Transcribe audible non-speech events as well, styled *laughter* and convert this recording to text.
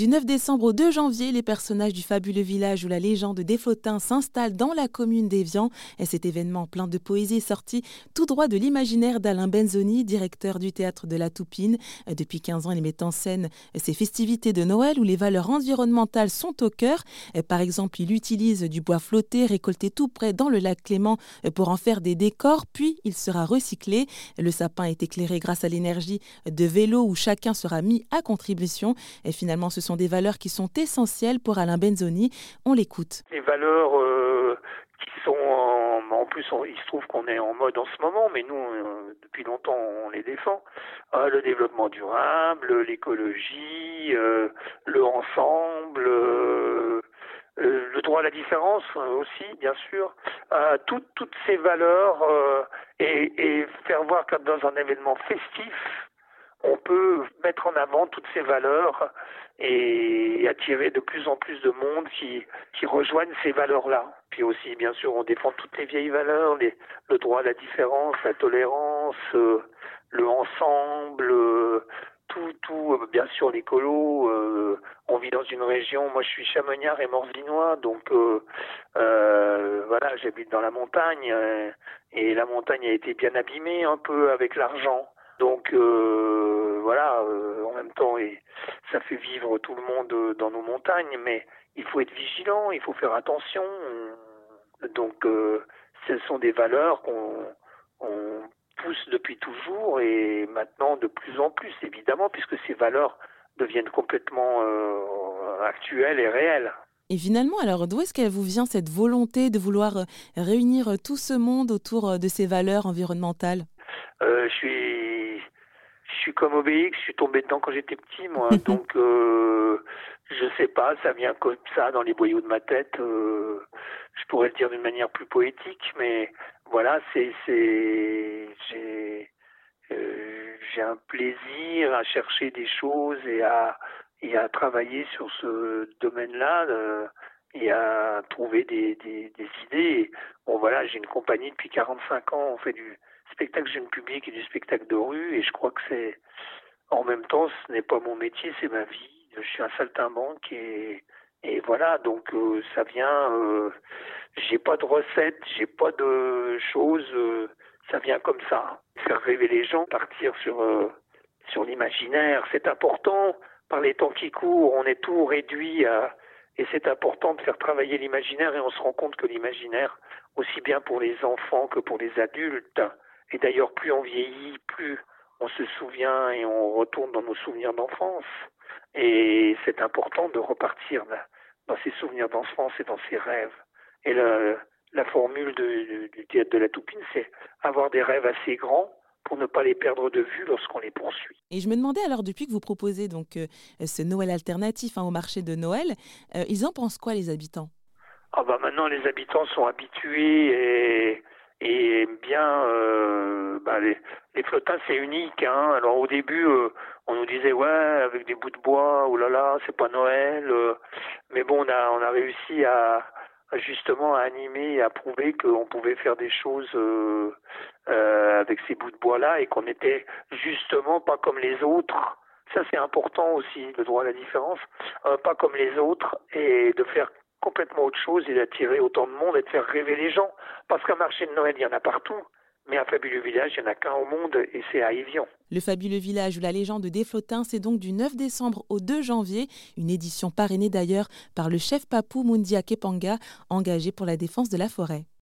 Du 9 décembre au 2 janvier, les personnages du fabuleux village où la légende des flottins s'installent dans la commune d'Evian. Et cet événement plein de poésie est sorti tout droit de l'imaginaire d'Alain Benzoni, directeur du théâtre de la Toupine. Depuis 15 ans, il met en scène ces festivités de Noël où les valeurs environnementales sont au cœur. Par exemple, il utilise du bois flotté récolté tout près dans le lac Clément pour en faire des décors, puis il sera recyclé. Le sapin est éclairé grâce à l'énergie de vélo où chacun sera mis à contribution. Et finalement, des valeurs qui sont essentielles pour Alain Benzoni. On l'écoute. Les valeurs euh, qui sont en, plus, il se trouve qu'on est en mode en ce moment, mais nous, euh, depuis longtemps, on les défend. Euh, le développement durable, l'écologie, le ensemble, le droit à la différence aussi, bien sûr. Tout, toutes ces valeurs et, et faire voir que dans un événement festif, on peut mettre en avant toutes ces valeurs et attirer de plus en plus de monde qui, qui rejoignent ces valeurs-là. Puis aussi, bien sûr, on défend toutes les vieilles valeurs, les, le droit à la différence, la tolérance, euh, le ensemble, euh, tout, tout, euh, bien sûr, l'écolo. on vit dans une région, moi je suis chamonniard et morzinois, donc voilà, j'habite dans la montagne et la montagne a été bien abîmée un peu avec l'argent. Donc euh, voilà, euh, en même temps, et ça fait vivre tout le monde euh, dans nos montagnes, mais il faut être vigilant, il faut faire attention. Donc ce sont des valeurs qu'on pousse depuis toujours et maintenant de plus en plus, évidemment, puisque ces valeurs deviennent complètement actuelles et réelles. Et finalement, alors d'où est-ce qu'elle vous vient cette volonté de vouloir réunir tout ce monde autour de ces valeurs environnementales? Je suis je suis comme Obélix, je suis tombé dedans quand j'étais petit, moi. *laughs* Donc, euh, je sais pas, ça vient comme ça dans les boyaux de ma tête. Euh, je pourrais le dire d'une manière plus poétique, mais voilà, c'est, c'est, j'ai, euh, j'ai un plaisir à chercher des choses et à, et à travailler sur ce domaine-là. Euh, et à trouver des, des, des idées. Bon voilà, j'ai une compagnie depuis 45 ans, on fait du, spectacle jeune public et du spectacle de rue et je crois que c'est en même temps ce n'est pas mon métier c'est ma vie. Je suis un saltimbanque et et voilà donc euh, ça vient euh, j'ai pas de recette j'ai pas de choses euh, ça vient comme ça. Faire rêver les gens partir sur sur l'imaginaire c'est important. Par les temps qui courent on est tout réduit à et c'est important de faire travailler l'imaginaire et on se rend compte que l'imaginaire, aussi bien pour les enfants que pour les adultes, et d'ailleurs, plus on vieillit, plus on se souvient et on retourne dans nos souvenirs d'enfance. Et c'est important de repartir dans ses souvenirs d'enfance et dans ses rêves. Et la, la formule de, du théâtre de la Toupine, c'est avoir des rêves assez grands pour ne pas les perdre de vue lorsqu'on les poursuit. Et je me demandais alors, depuis que vous proposez donc euh, ce Noël alternatif hein, au marché de Noël, euh, ils en pensent quoi les habitants? Ah bah maintenant les habitants sont habitués et et bien euh, bah, les, les flottins c'est unique hein. alors au début euh, on nous disait ouais avec des bouts de bois oh là là c'est pas Noël euh. mais bon on a on a réussi à, justement à animer et à prouver qu'on pouvait faire des choses euh, avec ces bouts de bois là et qu'on était justement pas comme les autres ça c'est important aussi le droit à la différence pas comme les autres et de faire complètement autre chose et d'attirer autant de monde et de faire rêver les gens. Parce qu'un marché de Noël, il y en a partout. Mais un fabuleux village, il n'y en a qu'un au monde et c'est à Evian. Le fabuleux village ou la légende des flottins, c'est donc du 9 décembre au 2 janvier, une édition parrainée d'ailleurs par le chef papou Mundia Kepanga, engagé pour la défense de la forêt.